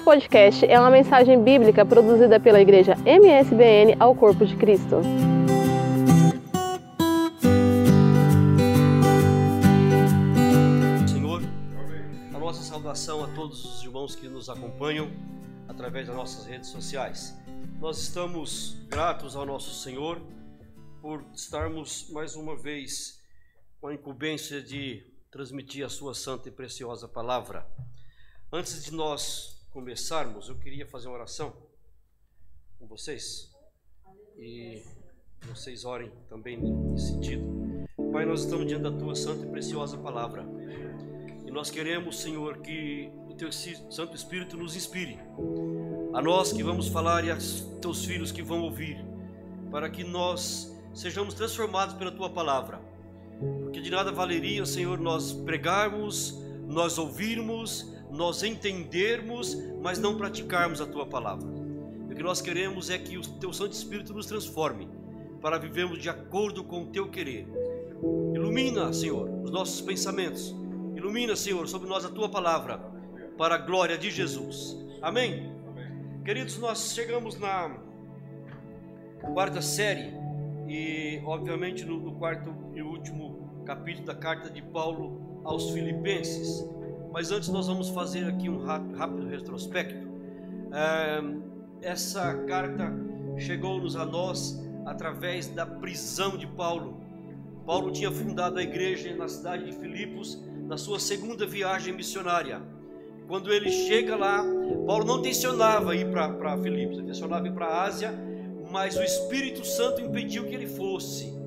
Esse podcast é uma mensagem bíblica produzida pela igreja MSBN ao Corpo de Cristo. Senhor, a nossa saudação a todos os irmãos que nos acompanham através das nossas redes sociais. Nós estamos gratos ao nosso Senhor por estarmos mais uma vez com a incumbência de transmitir a sua santa e preciosa palavra. Antes de nós começarmos, eu queria fazer uma oração com vocês e vocês orem também nesse sentido. Pai, nós estamos diante da tua santa e preciosa palavra e nós queremos, Senhor, que o teu Santo Espírito nos inspire, a nós que vamos falar e aos teus filhos que vão ouvir, para que nós sejamos transformados pela tua palavra. Porque de nada valeria, Senhor, nós pregarmos, nós ouvirmos, nós entendermos, mas não praticarmos a tua palavra. O que nós queremos é que o teu Santo Espírito nos transforme para vivermos de acordo com o teu querer. Ilumina, Senhor, os nossos pensamentos. Ilumina, Senhor, sobre nós a tua palavra, para a glória de Jesus. Amém? Amém. Queridos, nós chegamos na quarta série e, obviamente, no, quarto e último capítulo da carta de Paulo aos Filipenses. Mas antes nós vamos fazer aqui um rápido retrospecto. essa carta chegou-nos a nós através da prisão de Paulo. Paulo tinha fundado a igreja na cidade de Filipos na sua segunda viagem missionária. Quando ele chega lá, Paulo não tensionava ir para Filipos, ele tensionava ir para a Ásia, mas o Espírito Santo impediu que ele fosse.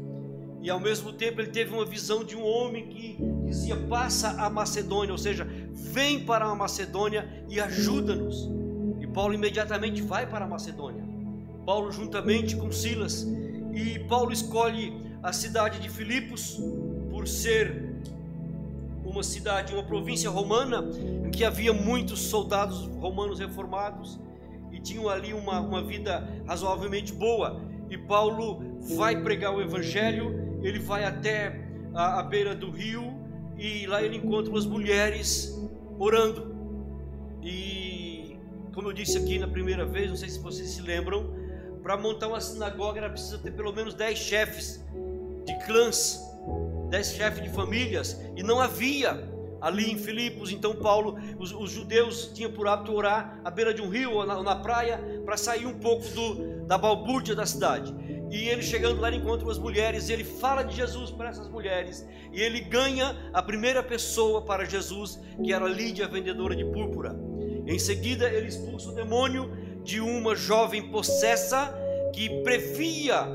E ao mesmo tempo ele teve uma visão de um homem que dizia: passa a Macedônia, ou seja, vem para a Macedônia e ajuda-nos. E Paulo imediatamente vai para a Macedônia. Paulo juntamente com Silas e Paulo escolhe a cidade de Filipos por ser uma cidade, uma província romana em que havia muitos soldados romanos reformados e tinham ali uma, uma vida razoavelmente boa. E Paulo vai pregar o evangelho ele vai até a, a beira do rio e lá ele encontra umas mulheres orando. E como eu disse aqui na primeira vez, não sei se vocês se lembram, para montar uma sinagoga era preciso ter pelo menos dez chefes de clãs, dez chefes de famílias, e não havia ali em Filipos. Então Paulo, os, os judeus tinham por hábito orar à beira de um rio ou na, ou na praia para sair um pouco do, da balbúrdia da cidade. E ele chegando lá, ele encontra umas mulheres, ele fala de Jesus para essas mulheres, e ele ganha a primeira pessoa para Jesus, que era Lídia, vendedora de púrpura. Em seguida, ele expulsa o demônio de uma jovem possessa que previa,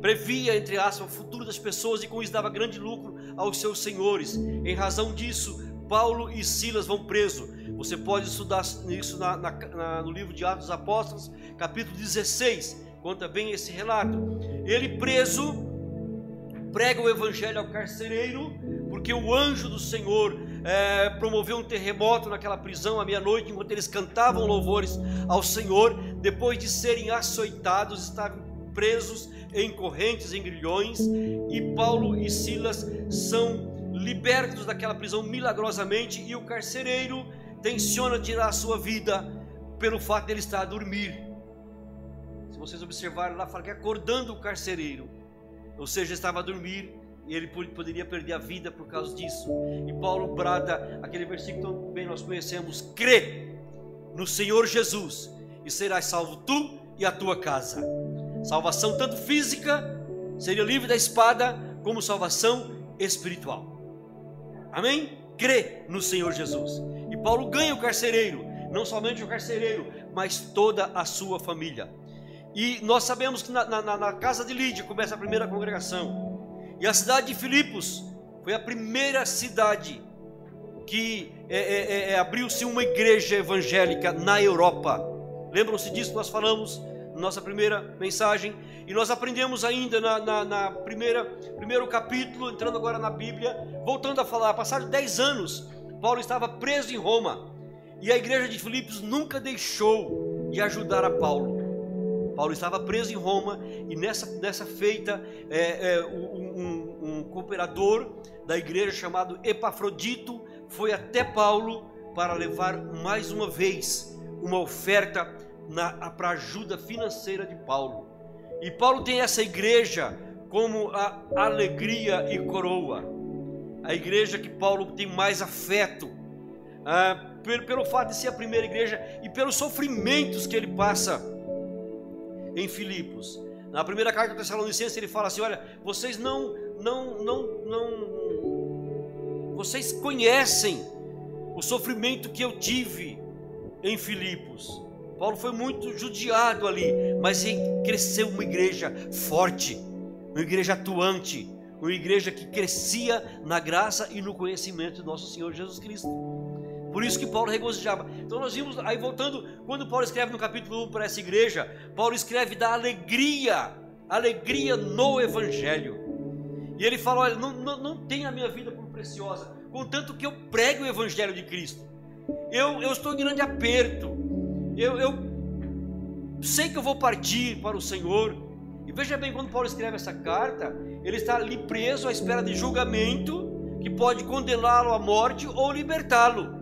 previa, entre aspas, o futuro das pessoas e com isso dava grande lucro aos seus senhores. Em razão disso, Paulo e Silas vão presos. Você pode estudar isso na, na, na, no livro de Atos dos Apóstolos, capítulo 16 conta bem esse relato. Ele preso, prega o evangelho ao carcereiro, porque o anjo do Senhor é, promoveu um terremoto naquela prisão à meia-noite, enquanto eles cantavam louvores ao Senhor. Depois de serem açoitados, estavam presos em correntes, em grilhões, e Paulo e Silas são libertos daquela prisão milagrosamente, e o carcereiro tenciona tirar a sua vida pelo fato de ele estar a dormir vocês observarem lá, fala que acordando o carcereiro, ou seja, estava a dormir e ele poderia perder a vida por causa disso. E Paulo brada aquele versículo que bem nós conhecemos: crê no Senhor Jesus e serás salvo tu e a tua casa. Salvação tanto física, seria livre da espada, como salvação espiritual. Amém? Crê no Senhor Jesus. E Paulo ganha o carcereiro, não somente o carcereiro, mas toda a sua família. E nós sabemos que na, na, na, casa de Lídia começa a primeira congregação. E a cidade de Filipos foi a primeira cidade que é, é, é, é abriu-se uma igreja evangélica na Europa. Lembram-se disso? Nós falamos na nossa primeira mensagem. E nós aprendemos ainda na, na, na, primeira primeiro capítulo, entrando agora na Bíblia, voltando a falar, passados 10 anos, Paulo estava preso em Roma. E a igreja de Filipos nunca deixou de ajudar a Paulo. Paulo estava preso em Roma e nessa, nessa feita, é, é, um, um, um cooperador da igreja chamado Epafrodito foi até Paulo para levar mais uma vez uma oferta para ajuda financeira de Paulo. E Paulo tem essa igreja como a alegria e coroa, a igreja que Paulo tem mais afeto, ah, pelo, pelo fato de ser a primeira igreja e pelos sofrimentos que ele passa em Filipos. Na primeira carta do Tessalonicenses ele fala assim: olha, vocês não, não, não, não, vocês conhecem o sofrimento que eu tive em Filipos. Paulo foi muito judiado ali, mas cresceu uma igreja forte, uma igreja atuante, uma igreja que crescia na graça e no conhecimento de nosso Senhor Jesus Cristo. Por isso que Paulo regozijava. Então nós vimos, aí voltando, quando Paulo escreve no capítulo 1 para essa igreja, Paulo escreve da alegria, alegria no Evangelho. E ele fala: olha, não, não, não tem a minha vida por preciosa, contanto que eu prego o Evangelho de Cristo. Eu, eu estou em grande aperto, eu, eu sei que eu vou partir para o Senhor. E veja bem, quando Paulo escreve essa carta, ele está ali preso à espera de julgamento que pode condená-lo à morte ou libertá-lo.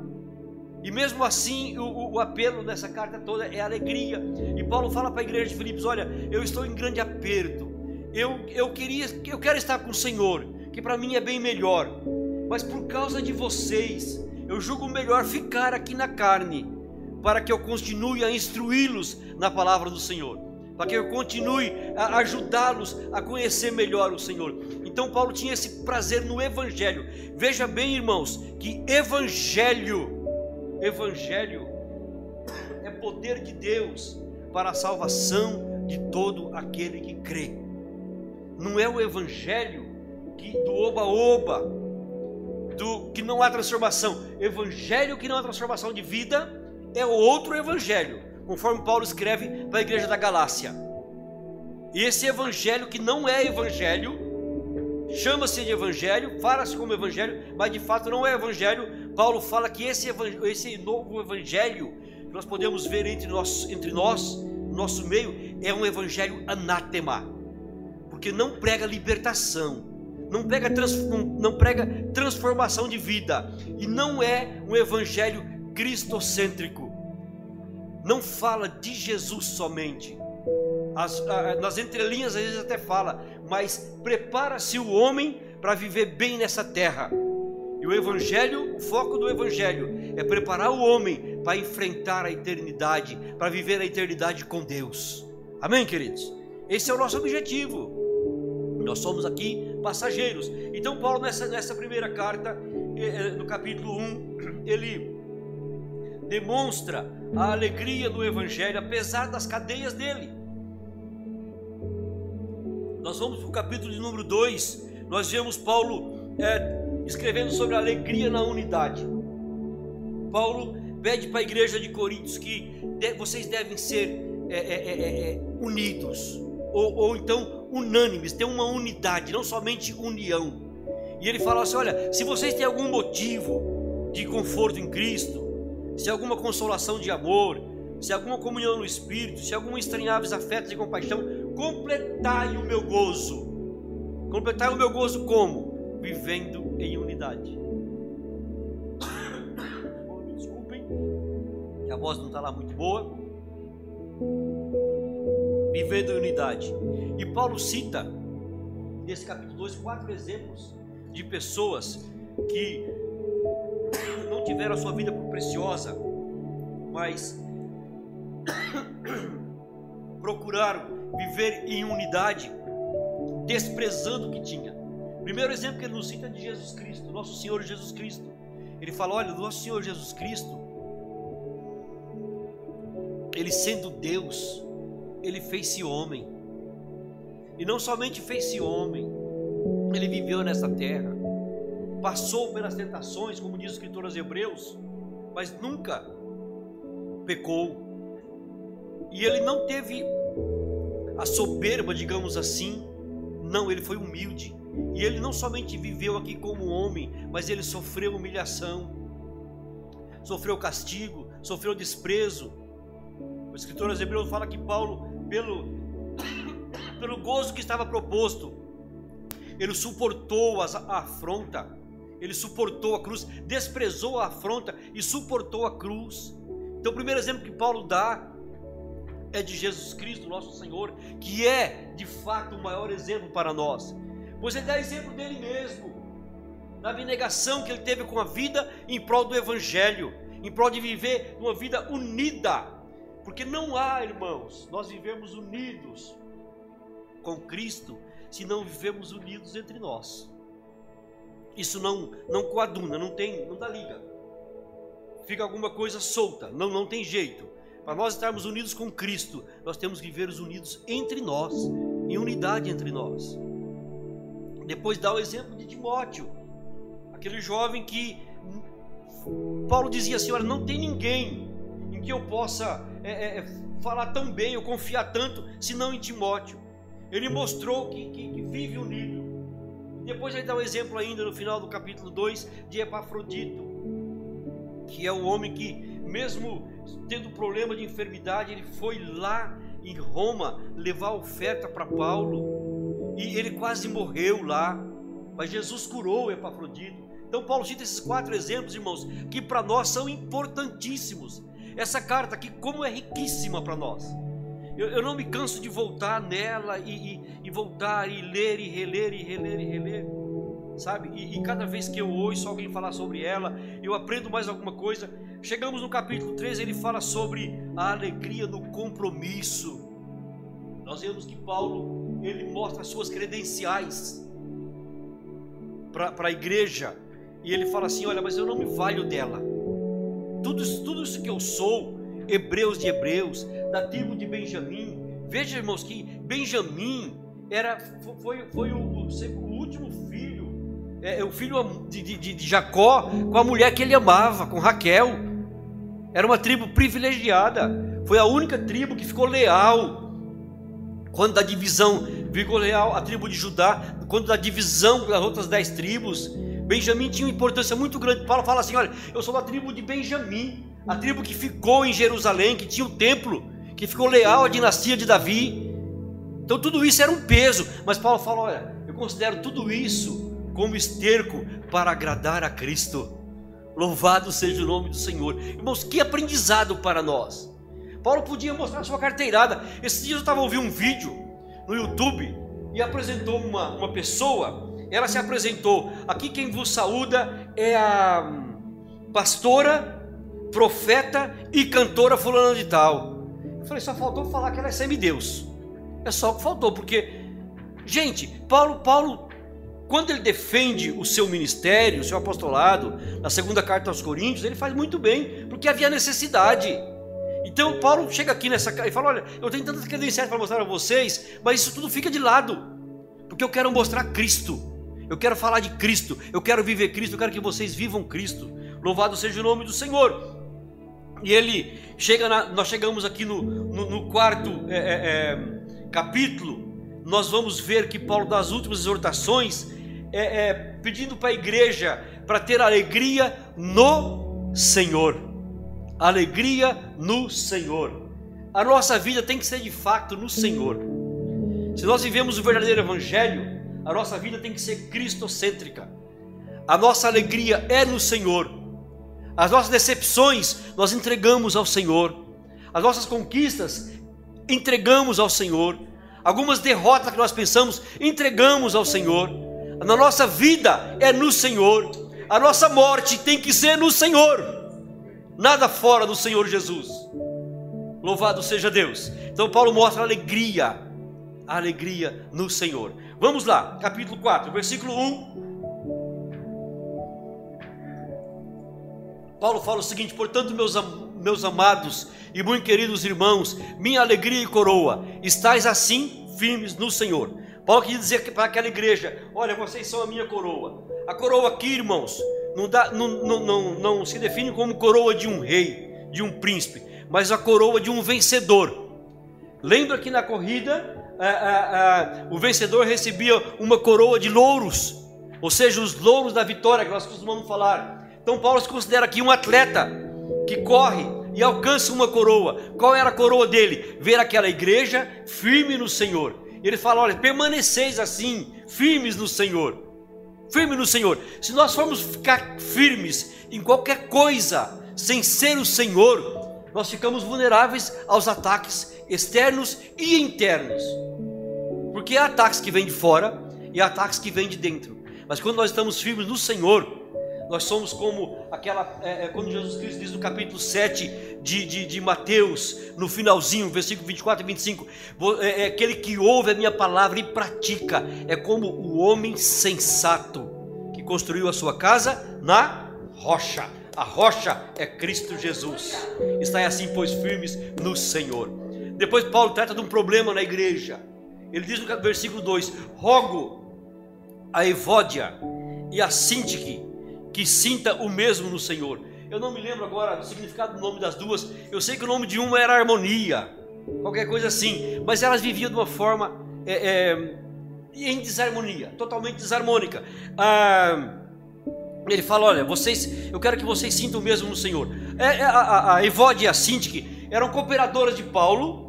E mesmo assim, o, o, apelo nessa carta toda é alegria. E Paulo fala para a igreja de Filipos: Olha, eu estou em grande aperto. Eu, eu queria, eu quero estar com o Senhor, que para mim é bem melhor. Mas por causa de vocês, eu julgo melhor ficar aqui na carne, para que eu continue a instruí-los na palavra do Senhor, para que eu continue a ajudá-los a conhecer melhor o Senhor. Então Paulo tinha esse prazer no evangelho. Veja bem, irmãos, que evangelho Evangelho é poder de Deus para a salvação de todo aquele que crê. Não é o evangelho que do oba-oba, do que não há transformação. Evangelho que não há transformação de vida é outro evangelho, conforme Paulo escreve para a igreja da Galácia. Esse evangelho que não é evangelho, chama-se de evangelho, fala-se como evangelho, mas de fato não é evangelho, Paulo fala que esse, esse novo evangelho que nós podemos ver entre nós, entre nós, no nosso meio, é um evangelho anátema, porque não prega libertação, não prega, trans, não, prega transformação de vida, e não é um evangelho cristocêntrico, não fala de Jesus somente. As, a, nas entrelinhas às vezes até fala, mas prepara-se o homem para viver bem nessa terra. E o Evangelho, o foco do Evangelho é preparar o homem para enfrentar a eternidade, para viver a eternidade com Deus. Amém, queridos? Esse é o nosso objetivo. Nós somos aqui passageiros. Então, Paulo, nessa, nessa primeira carta, eh, eh, no capítulo 1, ele demonstra a alegria do Evangelho, apesar das cadeias dele. Nós vamos para o capítulo de número 2, nós vemos Paulo é, escrevendo sobre a alegria na unidade. Paulo pede para a igreja de Coríntios que de, vocês devem ser é, é, é, é, é unidos, ou, ou então unânimes, ter uma unidade, não somente união. E ele fala assim: olha, se vocês têm algum motivo de conforto em Cristo, se alguma consolação de amor, se alguma comunhão no Espírito, se algum estranháveis afetos e compaixão, completai o meu gozo. Completai o meu gozo como? vivendo em unidade. Me desculpem, que a voz não está lá muito boa. Vivendo em unidade. E Paulo cita, nesse capítulo 2, quatro exemplos de pessoas que não tiveram a sua vida por preciosa, mas procuraram viver em unidade, desprezando o que tinha. Primeiro exemplo que ele nos cita é de Jesus Cristo, nosso Senhor Jesus Cristo. Ele fala: olha, nosso Senhor Jesus Cristo, ele sendo Deus, ele fez-se homem. E não somente fez-se homem, ele viveu nessa terra, passou pelas tentações, como diz o escritor aos Hebreus, mas nunca pecou. E ele não teve a soberba, digamos assim, não, ele foi humilde. E ele não somente viveu aqui como homem, mas ele sofreu humilhação, sofreu castigo, sofreu desprezo. O escritor aos Hebreus fala que Paulo, pelo, pelo gozo que estava proposto, ele suportou a afronta, ele suportou a cruz, desprezou a afronta e suportou a cruz. Então, o primeiro exemplo que Paulo dá é de Jesus Cristo, nosso Senhor, que é de fato o maior exemplo para nós, pois ele dá exemplo dele mesmo, da abnegação que ele teve com a vida em prol do Evangelho, em prol de viver uma vida unida, porque não há, irmãos, nós vivemos unidos com Cristo se não vivemos unidos entre nós. Isso não não coaduna, não tem, não dá liga. Fica alguma coisa solta, não não tem jeito. Para nós estarmos unidos com Cristo, nós temos que viver os unidos entre nós, em unidade entre nós. Depois dá o exemplo de Timóteo, aquele jovem que Paulo dizia assim: olha, não tem ninguém em que eu possa é, é, é falar tão bem, eu confiar tanto, senão em Timóteo. Ele mostrou que, que, que vive unido. Depois ele dá o um exemplo ainda no final do capítulo 2 de Epafrodito, que é o homem que, mesmo tendo problema de enfermidade, ele foi lá em Roma levar oferta para Paulo e ele quase morreu lá, mas Jesus curou Epafrodito. Então Paulo cita esses quatro exemplos, irmãos, que para nós são importantíssimos. Essa carta aqui, como é riquíssima para nós. Eu, eu, não me canso de voltar nela e, e, e, voltar e ler e reler e reler e reler, sabe? E, e, cada vez que eu ouço alguém falar sobre ela, eu aprendo mais alguma coisa. Chegamos no capítulo 13, ele fala sobre a alegria no compromisso. Nós vemos que Paulo ele mostra as suas credenciais para a igreja e ele fala assim: Olha, mas eu não me valho dela. Tudo, tudo isso que eu sou, hebreus de hebreus, da tribo de Benjamim. Veja, irmãos, que Benjamim era, foi, foi o, o, último é, é, o filho de, de, de Jacó com a mulher que ele amava, com Raquel. Era uma tribo privilegiada. Foi a única tribo que ficou leal. Quando da divisão ficou leal a tribo de Judá, quando da divisão das outras dez tribos, Benjamim tinha uma importância muito grande. Paulo fala assim: olha, eu sou da tribo de Benjamim, a tribo que ficou em Jerusalém, que tinha o templo, que ficou leal à dinastia de Davi. Então tudo isso era um peso, mas Paulo fala: olha, eu considero tudo isso como esterco para agradar a Cristo. Louvado seja o nome do Senhor. Irmãos, que aprendizado para nós. Paulo podia mostrar sua carteirada. Esses dias eu estava ouvindo um vídeo no YouTube e apresentou uma, uma pessoa ela se apresentou. Aqui quem vos saúda é a pastora, profeta e cantora fulana de tal. Eu falei, só faltou falar que ela é semideus. É só o que faltou, porque, gente, Paulo, Paulo, quando ele defende o seu ministério, o seu apostolado, na segunda carta aos Coríntios, ele faz muito bem, porque havia necessidade. Então Paulo chega aqui nessa e fala: Olha, eu tenho tantas credenciais para mostrar a vocês, mas isso tudo fica de lado, porque eu quero mostrar Cristo. Eu quero falar de Cristo. Eu quero viver Cristo. Eu quero que vocês vivam Cristo. Louvado seja o nome do Senhor. E ele chega, na, nós chegamos aqui no, no, no quarto é, é, é, capítulo. Nós vamos ver que Paulo, das últimas exortações, é, é pedindo para a igreja para ter alegria no Senhor. Alegria no Senhor. A nossa vida tem que ser de fato no Senhor. Se nós vivemos o verdadeiro Evangelho, a nossa vida tem que ser cristocêntrica. A nossa alegria é no Senhor. As nossas decepções nós entregamos ao Senhor. As nossas conquistas entregamos ao Senhor. Algumas derrotas que nós pensamos, entregamos ao Senhor. Na nossa vida é no Senhor. A nossa morte tem que ser no Senhor. Nada fora do Senhor Jesus. Louvado seja Deus. Então Paulo mostra a alegria, a alegria no Senhor. Vamos lá, capítulo 4, versículo 1. Paulo fala o seguinte: portanto, meus, meus amados e muito queridos irmãos, minha alegria e coroa, estáis assim firmes no Senhor. Paulo queria dizer para aquela igreja: olha, vocês são a minha coroa. A coroa aqui, irmãos, não, dá, não, não, não, não se define como coroa de um rei, de um príncipe, mas a coroa de um vencedor. Lembra que na corrida o vencedor recebia uma coroa de louros, ou seja, os louros da vitória que nós costumamos falar. Então Paulo se considera aqui um atleta que corre e alcança uma coroa. Qual era a coroa dele? Ver aquela igreja firme no Senhor. Ele fala: olha, permaneceis assim, firmes no Senhor. Firme no Senhor. Se nós formos ficar firmes em qualquer coisa, sem ser o Senhor, nós ficamos vulneráveis aos ataques externos e internos. Porque há ataques que vêm de fora e há ataques que vêm de dentro. Mas quando nós estamos firmes no Senhor, nós somos como aquela, é, é, quando Jesus Cristo diz no capítulo 7 de, de, de, Mateus, no finalzinho, versículo 24 e 25: é, é aquele que ouve a minha palavra e pratica, é como o homem sensato que construiu a sua casa na rocha. A rocha é Cristo Jesus. Está assim, pois, firmes no Senhor. Depois, Paulo trata de um problema na igreja. Ele diz no versículo 2: Rogo a Evódia e a Sintique que sinta o mesmo no Senhor. Eu não me lembro agora do significado do nome das duas. Eu sei que o nome de uma era harmonia, qualquer coisa assim. Mas elas viviam de uma forma é, é, em desarmonia, totalmente desarmônica. Ah, ele fala: Olha, vocês, eu quero que vocês sintam o mesmo no Senhor. É, é a, a, a Evode e a Sintique eram cooperadoras de Paulo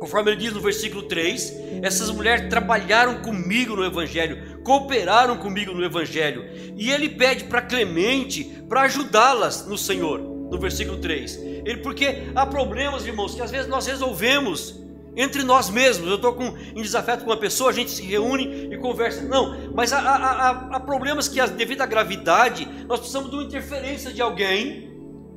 Conforme ele diz no versículo 3, essas mulheres trabalharam comigo no Evangelho, cooperaram comigo no Evangelho. E ele pede para Clemente para ajudá-las no Senhor, no versículo 3. Ele, porque há problemas, irmãos, que às vezes nós resolvemos entre nós mesmos. Eu estou em desafeto com uma pessoa, a gente se reúne e conversa. Não, mas há, há, há, há problemas que, devido à gravidade, nós precisamos de uma interferência de alguém,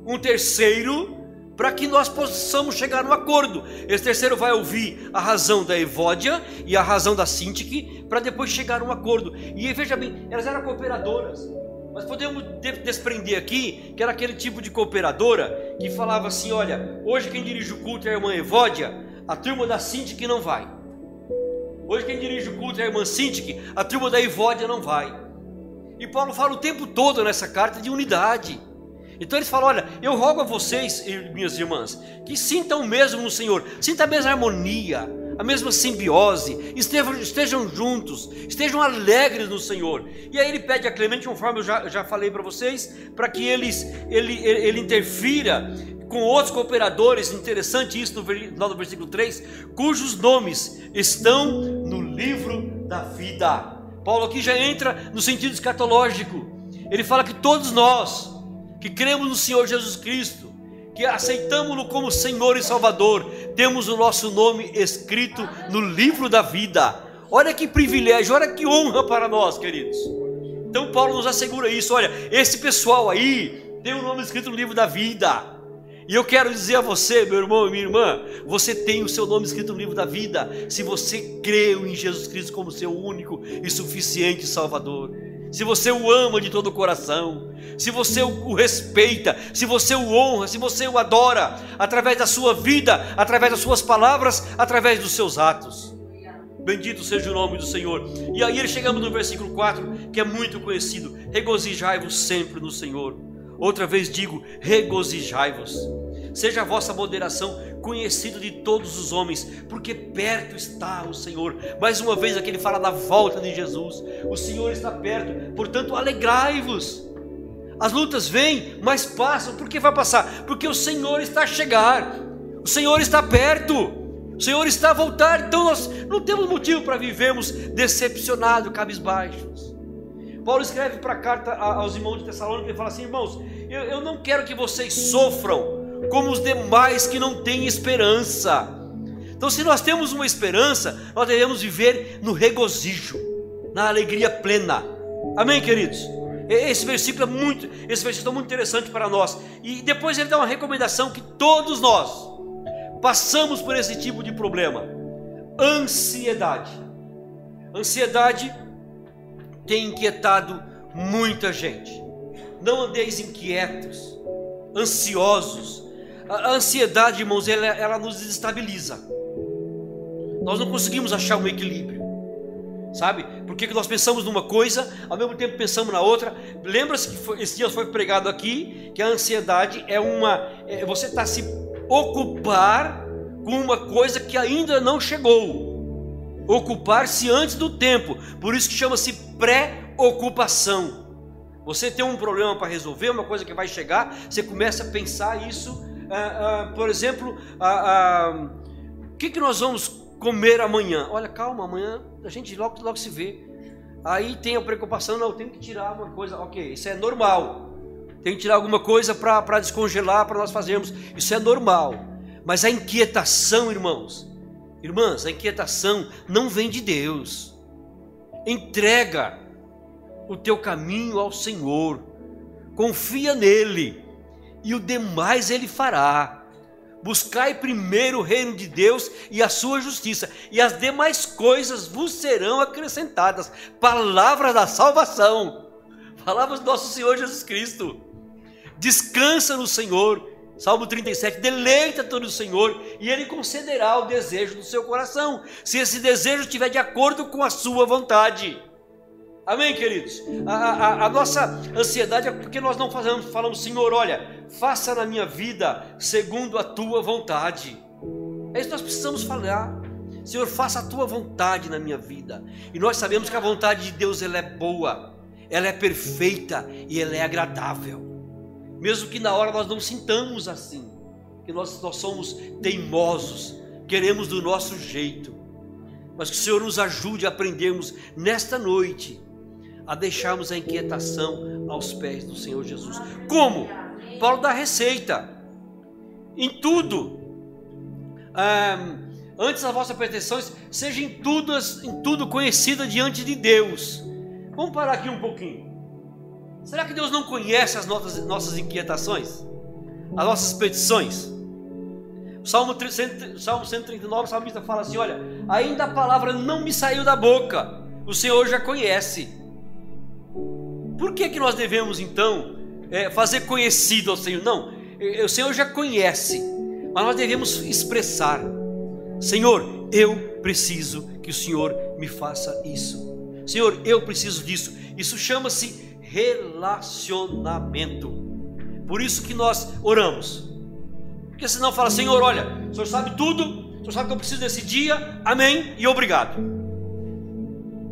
um terceiro para que nós possamos chegar a um acordo. Esse terceiro vai ouvir a razão da Evódia e a razão da Sintique para depois chegar a um acordo. E veja bem, elas eram cooperadoras. Mas podemos desprender aqui que era aquele tipo de cooperadora que falava assim: olha, hoje quem dirige o culto é a irmã Evódia, a turma da Sintique não vai. Hoje quem dirige o culto é a irmã Sintique, a turma da Evódia não vai. E Paulo fala o tempo todo nessa carta de unidade. Então eles falam: olha, eu rogo a vocês, minhas irmãs, que sintam o mesmo no Senhor, sintam a mesma harmonia, a mesma simbiose, estejam, estejam juntos, estejam alegres no Senhor. E aí ele pede a Clemente, conforme eu já, já falei para vocês, para que eles, ele, ele, ele interfira com outros cooperadores, interessante isso no final versículo 3, cujos nomes estão no livro da vida. Paulo aqui já entra no sentido escatológico. Ele fala que todos nós, que cremos no Senhor Jesus Cristo, que aceitamos-no como Senhor e Salvador, temos o nosso nome escrito no livro da vida. Olha que privilégio, olha que honra para nós, queridos. Então Paulo nos assegura isso, olha, esse pessoal aí tem o nome escrito no livro da vida. E eu quero dizer a você, meu irmão e minha irmã, você tem o seu nome escrito no livro da vida, se você creu em Jesus Cristo como seu único e suficiente Salvador se você o ama de todo o coração, se você o respeita, se você o honra, se você o adora, através da sua vida, através das suas palavras, através dos seus atos. Bendito seja o nome do Senhor. E aí chegamos no versículo 4, que é muito conhecido: regozijai-vos sempre no Senhor. Outra vez digo: regozijai-vos. Seja a vossa moderação conhecido de todos os homens, porque perto está o Senhor. Mais uma vez aqui ele fala da volta de Jesus. O Senhor está perto, portanto, alegrai-vos. As lutas vêm, mas passam. Por que vai passar? Porque o Senhor está a chegar. O Senhor está perto. O Senhor está a voltar. Então nós não temos motivo para vivermos decepcionados, cabisbaixos. Paulo escreve para a carta aos irmãos de Tessalônica e fala assim: irmãos, eu, eu não quero que vocês sofram como os demais que não têm esperança. Então, se nós temos uma esperança, nós devemos viver no regozijo, na alegria plena. Amém, queridos? Esse versículo é muito, esse versículo é muito interessante para nós. E depois ele dá uma recomendação que todos nós passamos por esse tipo de problema: ansiedade. Ansiedade tem inquietado muita gente. Não andeis inquietos, ansiosos, a ansiedade, irmãos, ela, ela nos desestabiliza. Nós não conseguimos achar um equilíbrio. Sabe? Porque nós pensamos numa coisa, ao mesmo tempo pensamos na outra. Lembra-se que foi, esse dia foi pregado aqui que a ansiedade é uma. É, você está se ocupar com uma coisa que ainda não chegou. Ocupar-se antes do tempo. Por isso que chama-se pré-ocupação. Você tem um problema para resolver, uma coisa que vai chegar, você começa a pensar isso ah, ah, por exemplo, ah, o que, que nós vamos comer amanhã? Olha, calma, amanhã a gente logo, logo se vê. Aí tem a preocupação, não, eu tenho que tirar uma coisa, ok, isso é normal. tem que tirar alguma coisa para descongelar, para nós fazermos. Isso é normal. Mas a inquietação, irmãos, irmãs, a inquietação não vem de Deus. Entrega o teu caminho ao Senhor, confia nele, e o demais ele fará. Buscai primeiro o reino de Deus e a sua justiça, e as demais coisas vos serão acrescentadas. Palavra da salvação, palavras do nosso Senhor Jesus Cristo. Descansa no Senhor, Salmo 37, deleita-te no Senhor e Ele concederá o desejo do seu coração, se esse desejo estiver de acordo com a sua vontade. Amém, queridos? A, a, a, nossa ansiedade é porque nós não fazemos, falamos, Senhor, olha, faça na minha vida segundo a tua vontade. É isso que nós precisamos falar. Senhor, faça a tua vontade na minha vida. E nós sabemos que a vontade de Deus ela é boa, ela é perfeita e ela é agradável. Mesmo que na hora nós não sintamos assim, que nós, nós somos teimosos, queremos do nosso jeito. Mas que o Senhor nos ajude a aprendermos nesta noite a deixarmos a inquietação aos pés do Senhor Jesus. Como? Paulo dá receita. Em tudo. Ah, antes das vossas pretensões, seja em tudo, em tudo conhecida diante de Deus. Vamos parar aqui um pouquinho. Será que Deus não conhece as nossas, nossas inquietações? As nossas petições? Salmo, Salmo 139, o salmista fala assim: Olha, ainda a palavra não me saiu da boca, o Senhor já conhece. Por que, que nós devemos então é, fazer conhecido ao Senhor? Não, o Senhor já conhece, mas nós devemos expressar: Senhor, eu preciso que o Senhor me faça isso. Senhor, eu preciso disso. Isso chama-se relacionamento. Por isso que nós oramos. Porque senão fala, Senhor, olha, o Senhor sabe tudo, o Senhor sabe que eu preciso desse dia, amém e obrigado.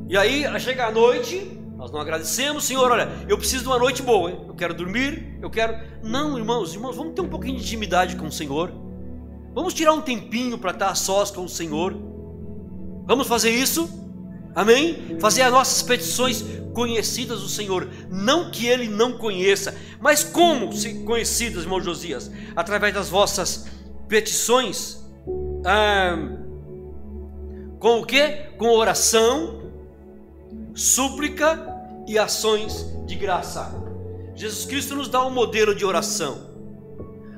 E aí chega a noite, nós não agradecemos, Senhor, olha, eu preciso de uma noite boa, hein? eu quero dormir, eu quero. Não, irmãos, irmãos, vamos ter um pouquinho de intimidade com o Senhor. Vamos tirar um tempinho para estar a sós com o Senhor. Vamos fazer isso? Amém? Fazer as nossas petições conhecidas do Senhor. Não que Ele não conheça, mas como conhecidas, irmão Josias? Através das vossas petições. Ah, com o que? Com oração, súplica e ações de graça. Jesus Cristo nos dá um modelo de oração.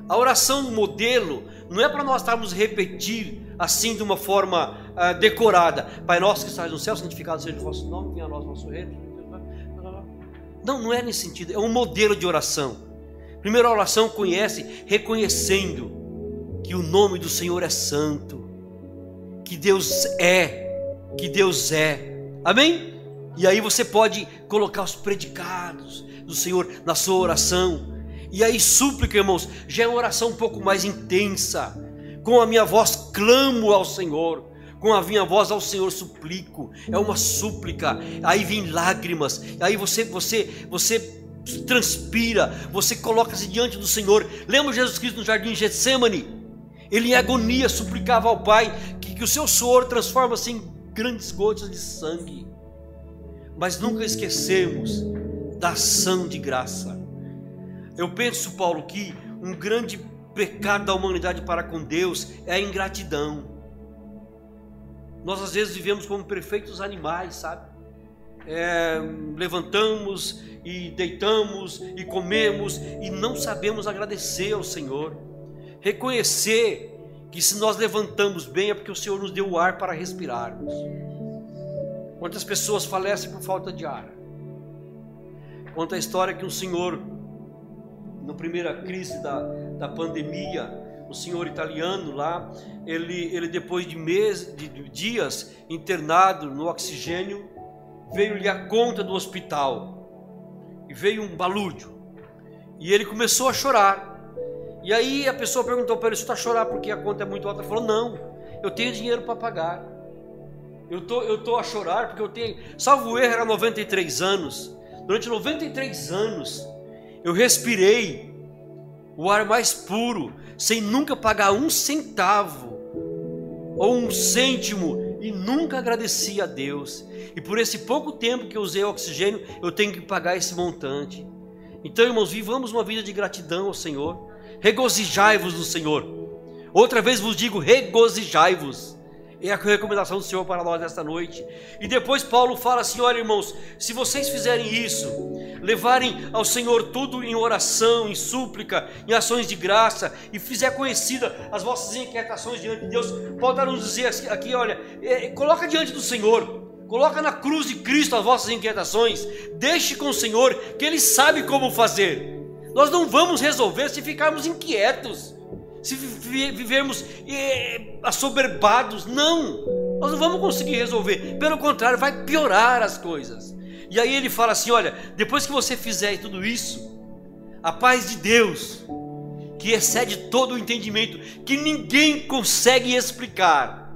A oração modelo não é para nós estarmos repetir assim de uma forma uh, decorada. Pai nosso que estás no céu, santificado seja o vosso nome, venha a nós o vosso reino. Não, não é nesse sentido. É um modelo de oração. Primeira oração conhece reconhecendo que o nome do Senhor é santo, que Deus é, que Deus é. Amém? E aí você pode colocar os predicados do Senhor na sua oração. E aí, súplica, irmãos, já é uma oração um pouco mais intensa. Com a minha voz clamo ao Senhor, com a minha voz ao Senhor suplico. É uma súplica. Aí vem lágrimas. Aí você, você, você transpira. Você coloca-se diante do Senhor. Lembra Jesus Cristo no jardim de Getsemane? Ele em agonia suplicava ao Pai que, que o seu suor transforma-se em grandes gotas de sangue mas nunca esquecemos da ação de graça. Eu penso, Paulo, que um grande pecado da humanidade para com Deus é a ingratidão. Nós às vezes vivemos como perfeitos animais, sabe? É, levantamos e deitamos e comemos e não sabemos agradecer ao Senhor, reconhecer que se nós levantamos bem é porque o Senhor nos deu o ar para respirarmos. Quantas pessoas falecem por falta de ar? Conta a história que um senhor, na primeira crise da, da pandemia, um senhor italiano lá, ele, ele depois de meses, de, dias internado no oxigênio, veio-lhe a conta do hospital e veio um balúrdio e ele começou a chorar. E aí a pessoa perguntou para ele: Você está a chorar porque a conta é muito alta? Ele falou: Não, eu tenho dinheiro para pagar. Eu tô, eu tô a chorar porque eu tenho, salvo erro, era 93 anos. Durante 93 anos, eu respirei o ar mais puro, sem nunca pagar um centavo ou um cêntimo e nunca agradeci a Deus. E por esse pouco tempo que eu usei oxigênio, eu tenho que pagar esse montante. Então, irmãos, vivamos uma vida de gratidão ao Senhor. Regozijai-vos no Senhor. Outra vez vos digo: regozijai-vos. É a recomendação do Senhor para nós nesta noite. E depois Paulo fala assim: olha, irmãos, se vocês fizerem isso, levarem ao Senhor tudo em oração, em súplica, em ações de graça, e fizer conhecida as vossas inquietações diante de Deus, Paulo está nos dizer aqui: olha, é, coloca diante do Senhor. Coloca na cruz de Cristo as vossas inquietações. Deixe com o Senhor, que Ele sabe como fazer. Nós não vamos resolver se ficarmos inquietos se vivermos eh, assoberbados. Não, nós não vamos conseguir resolver. Pelo contrário, vai piorar as coisas. E aí ele fala assim: olha, depois que você fizer tudo isso, a paz de Deus, que excede todo o entendimento, que ninguém consegue explicar,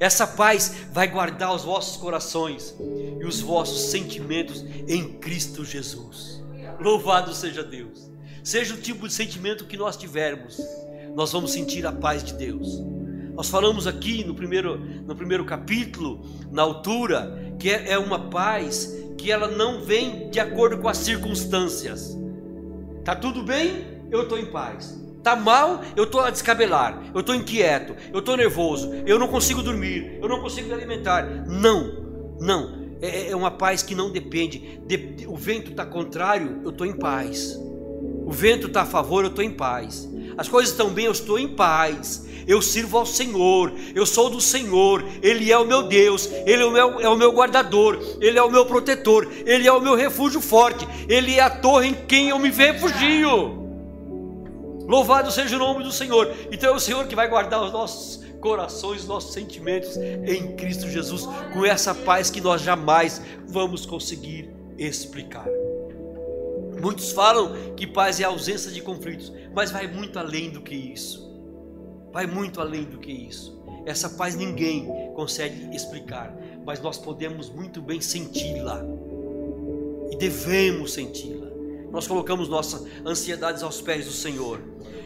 essa paz vai guardar os vossos corações e os vossos sentimentos em Cristo Jesus. Louvado seja Deus. Seja o tipo de sentimento que nós tivermos, nós vamos sentir a paz de Deus. Nós falamos aqui no primeiro, no primeiro capítulo, na altura, que é, é uma paz que ela não vem de acordo com as circunstâncias. Tá tudo bem? Eu estou em paz. Tá mal? Eu estou a descabelar. Eu estou inquieto. Eu estou nervoso. Eu não consigo dormir. Eu não consigo me alimentar. Não, não. É, é uma paz que não depende. De, o vento está contrário. Eu estou em paz. O vento está a favor. Eu estou em paz as coisas estão bem, eu estou em paz. Eu sirvo ao Senhor, eu sou do Senhor, Ele é o meu Deus, Ele é o meu, é o meu guardador, Ele é o meu protetor, Ele é o meu refúgio forte, Ele é a torre em quem eu me refugio. Louvado seja o nome do Senhor. Então é o Senhor que vai guardar os nossos corações, nossos sentimentos em Cristo Jesus, com essa paz que nós jamais vamos conseguir explicar. Muitos falam que paz é ausência de conflitos, mas vai muito além do que isso. Vai muito além do que isso. Essa paz ninguém consegue explicar, mas nós podemos muito bem senti-la. E devemos senti-la. Nós colocamos nossas ansiedades aos pés do Senhor.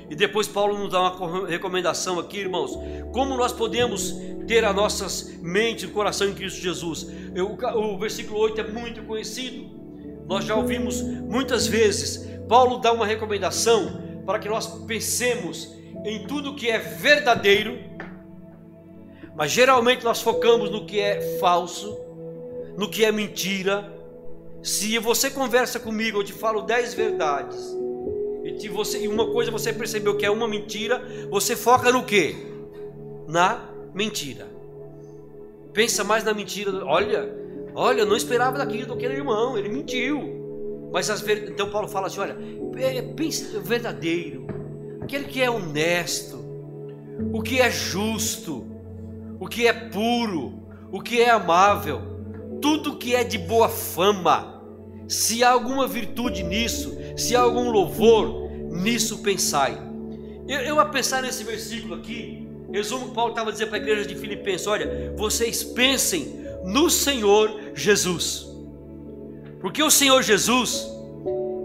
E depois Paulo nos dá uma recomendação aqui, irmãos. Como nós podemos ter as nossas mentes e coração em Cristo Jesus? Eu, o versículo 8 é muito conhecido nós já ouvimos muitas vezes. Paulo dá uma recomendação para que nós pensemos em tudo que é verdadeiro, mas geralmente nós focamos no que é falso, no que é mentira. Se você conversa comigo, eu te falo dez verdades, e, você, e uma coisa você percebeu que é uma mentira, você foca no que? Na mentira. Pensa mais na mentira. Olha, Olha, eu não esperava daquilo daquele irmão, ele mentiu. Mas as então Paulo fala assim: olha, é, pense verdadeiro, aquele que é honesto, o que é justo, o que é puro, o que é amável, tudo que é de boa fama. Se há alguma virtude nisso, se há algum louvor, nisso pensai. Eu, eu a pensar nesse versículo aqui, resumo que Paulo estava dizendo para a igreja de Filipenses: olha, vocês pensem no Senhor Jesus. Porque o Senhor Jesus,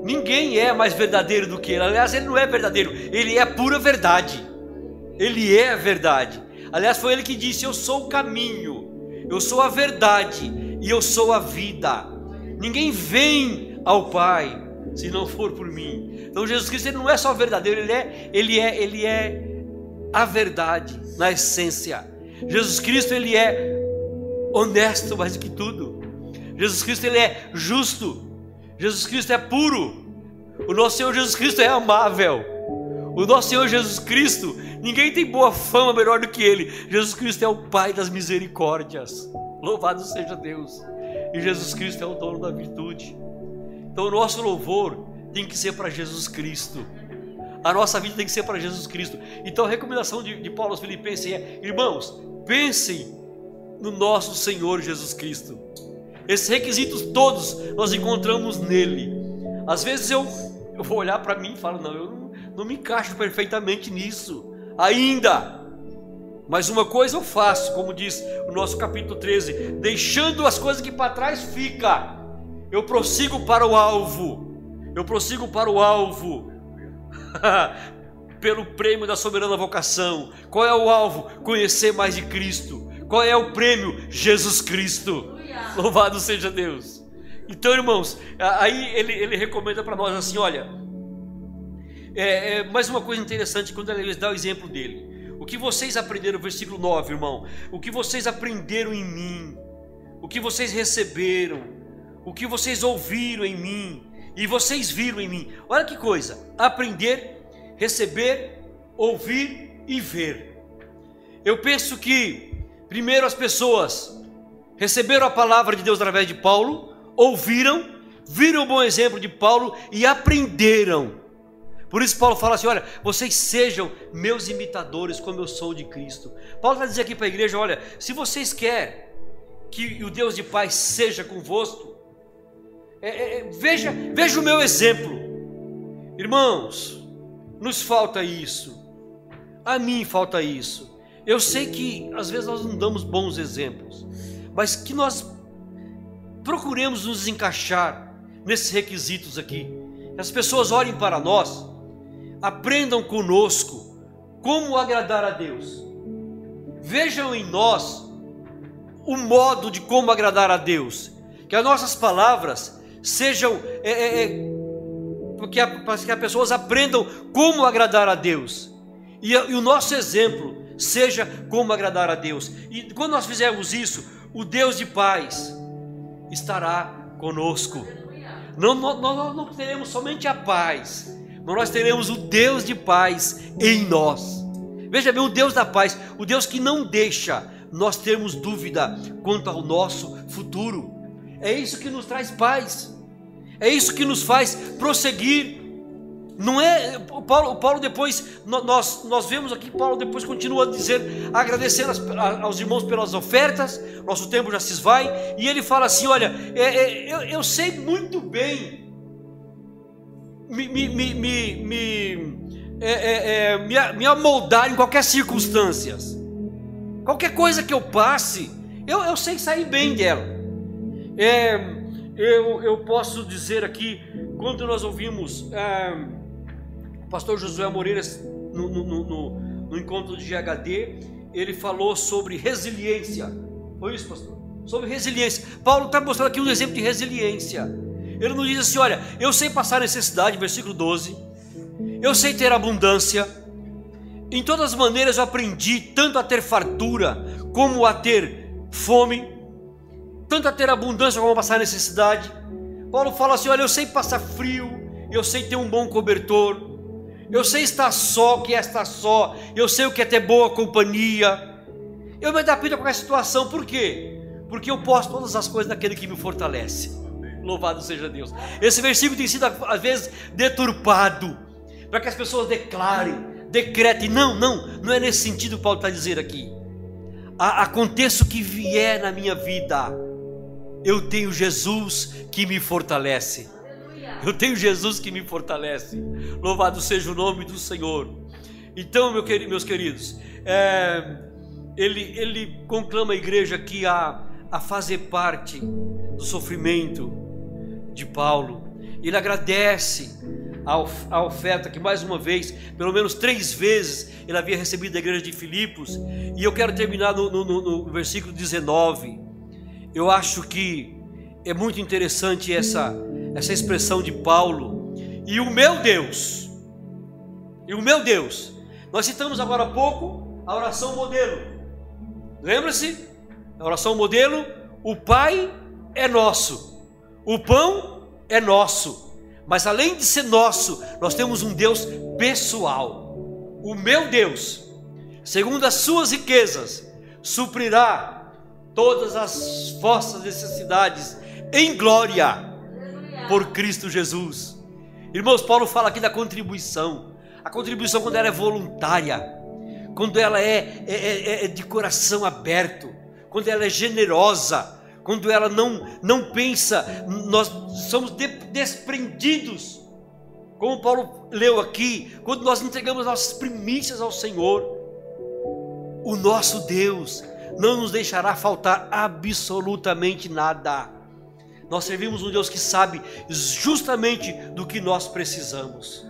ninguém é mais verdadeiro do que Ele. Aliás, Ele não é verdadeiro, Ele é pura verdade. Ele é a verdade. Aliás, foi Ele que disse: Eu sou o caminho, eu sou a verdade e eu sou a vida. Ninguém vem ao Pai se não for por mim. Então Jesus Cristo ele não é só verdadeiro, ele é, ele é, ele é a verdade na essência. Jesus Cristo ele é honesto mais do que tudo. Jesus Cristo ele é justo. Jesus Cristo é puro. O nosso Senhor Jesus Cristo é amável. O nosso Senhor Jesus Cristo, ninguém tem boa fama melhor do que ele. Jesus Cristo é o Pai das misericórdias. Louvado seja Deus. E Jesus Cristo é o dono da virtude. Então o nosso louvor tem que ser para Jesus Cristo. A nossa vida tem que ser para Jesus Cristo. Então a recomendação de, de Paulo aos Filipenses é: irmãos, pensem no nosso Senhor Jesus Cristo. Esses requisitos todos nós encontramos nele. Às vezes eu, eu vou olhar para mim e falo, não, eu não, não me encaixo perfeitamente nisso, ainda. Mas uma coisa eu faço, como diz o nosso capítulo 13: deixando as coisas que para trás fica, eu prossigo para o alvo, eu prossigo para o alvo, pelo prêmio da soberana vocação. Qual é o alvo? Conhecer mais de Cristo qual é o prêmio? Jesus Cristo. Louvado seja Deus. Então, irmãos, aí ele, ele recomenda para nós assim: olha, é, é, mais uma coisa interessante quando ele dá o exemplo dele. O que vocês aprenderam, versículo 9, irmão, o que vocês aprenderam em mim, o que vocês receberam, o que vocês ouviram em mim e vocês viram em mim. Olha que coisa: aprender, receber, ouvir e ver. Eu penso que, primeiro, as pessoas receberam a palavra de Deus através de Paulo, ouviram, viram o bom exemplo de Paulo e aprenderam. Por isso Paulo fala assim: olha, vocês sejam meus imitadores, como eu sou de Cristo. Paulo vai dizer aqui para a igreja: olha, se vocês querem que o Deus de paz seja convosco, é, é, é, veja, veja o meu exemplo, irmãos. Nos falta isso, a mim falta isso. Eu sei que às vezes nós não damos bons exemplos, mas que nós procuremos nos encaixar nesses requisitos aqui. As pessoas olhem para nós aprendam conosco como agradar a Deus. Vejam em nós o modo de como agradar a Deus. Que as nossas palavras sejam é, é, é, que as pessoas aprendam como agradar a Deus. E, e o nosso exemplo seja como agradar a Deus. E quando nós fizermos isso, o Deus de paz estará conosco. Não, não, não, não teremos somente a paz, mas nós teremos o Deus de paz em nós. Veja bem, o Deus da paz, o Deus que não deixa nós termos dúvida quanto ao nosso futuro. É isso que nos traz paz. É isso que nos faz prosseguir. Não é Paulo, Paulo depois nós nós vemos aqui Paulo depois continua a dizer agradecer aos irmãos pelas ofertas. Nosso tempo já se esvai e ele fala assim, olha, é, é, eu, eu sei muito bem me, me, me, me, é, é, é, me, me amoldar em qualquer circunstância. Qualquer coisa que eu passe, eu, eu sei sair bem dela. É, eu, eu posso dizer aqui, quando nós ouvimos é, pastor Josué Moreira no, no, no, no encontro de GHD, ele falou sobre resiliência. Foi isso, pastor? Sobre resiliência. Paulo está mostrando aqui um exemplo de resiliência. Ele nos diz assim: olha, eu sei passar necessidade, versículo 12, eu sei ter abundância, em todas as maneiras eu aprendi tanto a ter fartura, como a ter fome, tanto a ter abundância como a passar necessidade. Paulo fala assim: olha, eu sei passar frio, eu sei ter um bom cobertor, eu sei estar só, o que é estar só, eu sei o que é ter boa companhia. Eu me adapto a qualquer situação, por quê? Porque eu posso todas as coisas naquele que me fortalece. Louvado seja Deus. Esse versículo tem sido às vezes deturpado para que as pessoas declarem, decretem. Não, não, não é nesse sentido que Paulo está dizendo aqui. Aconteça o que vier na minha vida, eu tenho Jesus que me fortalece. Eu tenho Jesus que me fortalece. Louvado seja o nome do Senhor. Então, meu querido, meus queridos, é, ele, ele conclama a igreja aqui a, a fazer parte do sofrimento, de Paulo. Ele agradece a oferta que, mais uma vez, pelo menos três vezes, ele havia recebido da igreja de Filipos. E eu quero terminar no, no, no versículo 19. Eu acho que é muito interessante essa, essa expressão de Paulo. E o meu Deus, e o meu Deus, nós citamos agora há pouco a oração modelo. Lembra-se? A oração modelo: o Pai é nosso. O pão é nosso, mas além de ser nosso, nós temos um Deus pessoal. O meu Deus, segundo as suas riquezas, suprirá todas as vossas necessidades em glória por Cristo Jesus. Irmãos, Paulo fala aqui da contribuição. A contribuição, quando ela é voluntária, quando ela é, é, é, é de coração aberto, quando ela é generosa, quando ela não, não pensa, nós somos de, desprendidos. Como Paulo leu aqui, quando nós entregamos nossas primícias ao Senhor, o nosso Deus não nos deixará faltar absolutamente nada. Nós servimos um Deus que sabe justamente do que nós precisamos.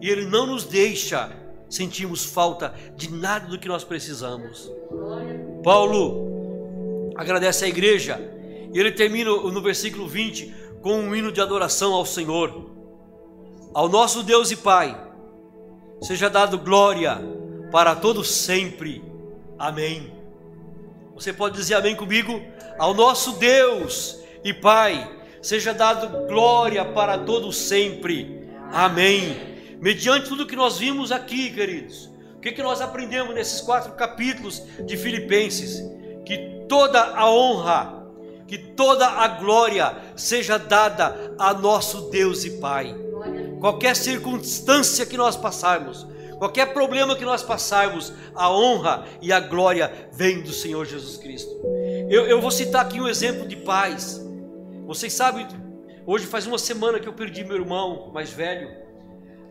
E Ele não nos deixa sentirmos falta de nada do que nós precisamos. Paulo agradece a igreja. E ele termina no versículo 20 com um hino de adoração ao Senhor. Ao nosso Deus e Pai, seja dado glória para todos sempre. Amém. Você pode dizer amém comigo? Ao nosso Deus e Pai, seja dado glória para todos sempre. Amém. Mediante tudo que nós vimos aqui, queridos, o que, que nós aprendemos nesses quatro capítulos de Filipenses? Que toda a honra, que toda a glória seja dada a nosso Deus e Pai. Qualquer circunstância que nós passarmos, qualquer problema que nós passarmos, a honra e a glória vem do Senhor Jesus Cristo. Eu, eu vou citar aqui um exemplo de paz. Vocês sabem, hoje faz uma semana que eu perdi meu irmão mais velho.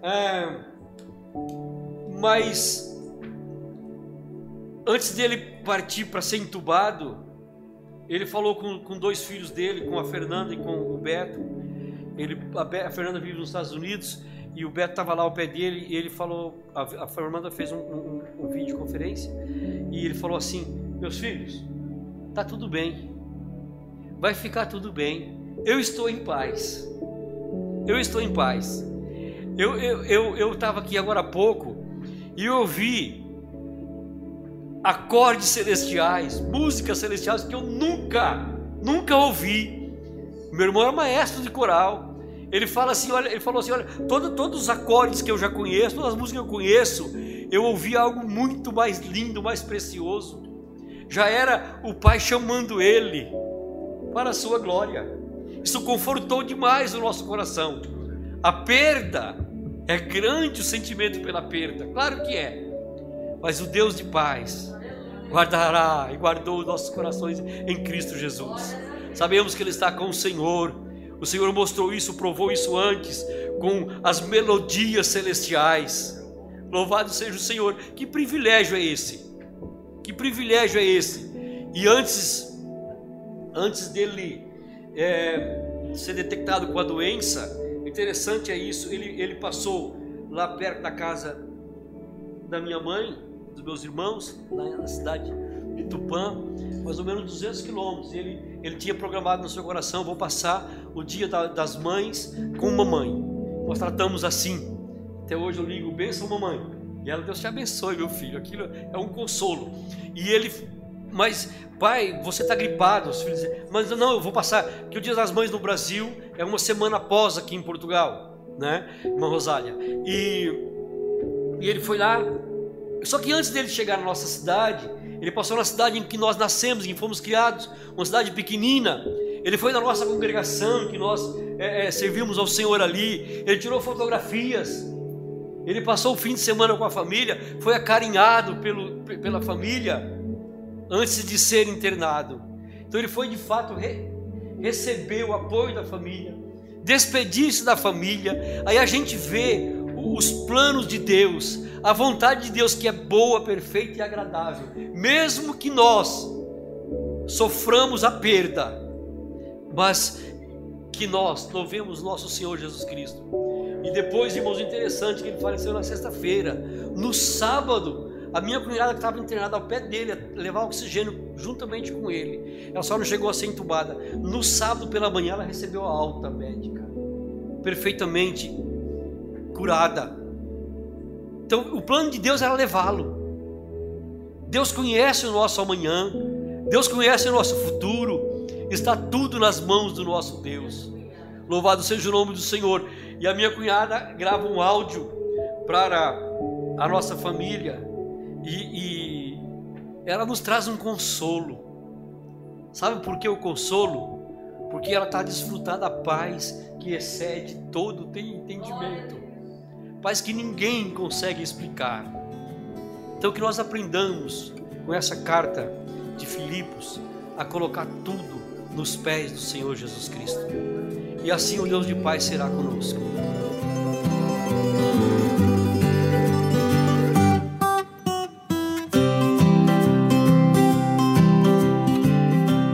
É, mas antes dele partir para ser entubado, ele falou com, com dois filhos dele, com a Fernanda e com o Beto. Ele, a, a Fernanda vive nos Estados Unidos e o Beto estava lá ao pé dele e ele falou, a, a Fernanda fez um, um, um videoconferência e ele falou assim, meus filhos, tá tudo bem, vai ficar tudo bem, eu estou em paz, eu estou em paz. Eu eu eu eu estava aqui agora há pouco e ouvi acordes celestiais, músicas celestiais que eu nunca, nunca ouvi. Meu irmão é maestro de coral. Ele fala assim, olha, ele falou assim, olha, todo, todos os acordes que eu já conheço, todas as músicas que eu conheço, eu ouvi algo muito mais lindo, mais precioso. Já era o Pai chamando ele para a sua glória. Isso confortou demais o nosso coração. A perda é grande o sentimento pela perda, claro que é. Mas o Deus de paz guardará e guardou nossos corações em Cristo Jesus. Sabemos que ele está com o Senhor o Senhor mostrou isso, provou isso antes, com as melodias celestiais. Louvado seja o Senhor. Que privilégio é esse? Que privilégio é esse? E antes, antes dele é, ser detectado com a doença, interessante é isso. Ele, ele passou lá perto da casa da minha mãe, dos meus irmãos, lá na cidade de Tupã, mais ou menos 200 quilômetros. Ele, ele tinha programado no seu coração: vou passar o dia da, das mães com mamãe. Nós tratamos assim. Até hoje eu ligo, benção mamãe. E ela, Deus te abençoe, meu filho. Aquilo é um consolo. E ele, mas pai, você está gripado. Os filhos mas não, eu vou passar. Que o dia das mães no Brasil é uma semana após aqui em Portugal, né, irmã Rosália. E, e ele foi lá. Só que antes dele chegar na nossa cidade, ele passou na cidade em que nós nascemos, em que fomos criados, uma cidade pequenina. Ele foi na nossa congregação, que nós é, é, servimos ao Senhor ali. Ele tirou fotografias. Ele passou o fim de semana com a família, foi acarinhado pelo, pela família antes de ser internado. Então ele foi de fato re, receber o apoio da família, despedir-se da família. Aí a gente vê os planos de Deus, a vontade de Deus que é boa, perfeita e agradável, mesmo que nós soframos a perda, mas que nós louvemos nosso Senhor Jesus Cristo. E depois, irmãos, interessante que ele faleceu na sexta-feira. No sábado, a minha cunhada que estava internada ao pé dele, levar oxigênio juntamente com ele. Ela só não chegou a ser entubada. No sábado pela manhã, ela recebeu a alta médica, perfeitamente curada. Então, o plano de Deus era levá-lo. Deus conhece o nosso amanhã, Deus conhece o nosso futuro, está tudo nas mãos do nosso Deus. Louvado seja o nome do Senhor. E a minha cunhada grava um áudio para a nossa família e, e ela nos traz um consolo. Sabe por que o consolo? Porque ela está desfrutando a paz que excede todo entendimento paz que ninguém consegue explicar. Então que nós aprendamos com essa carta de Filipos a colocar tudo nos pés do Senhor Jesus Cristo. E assim o Deus de paz será conosco.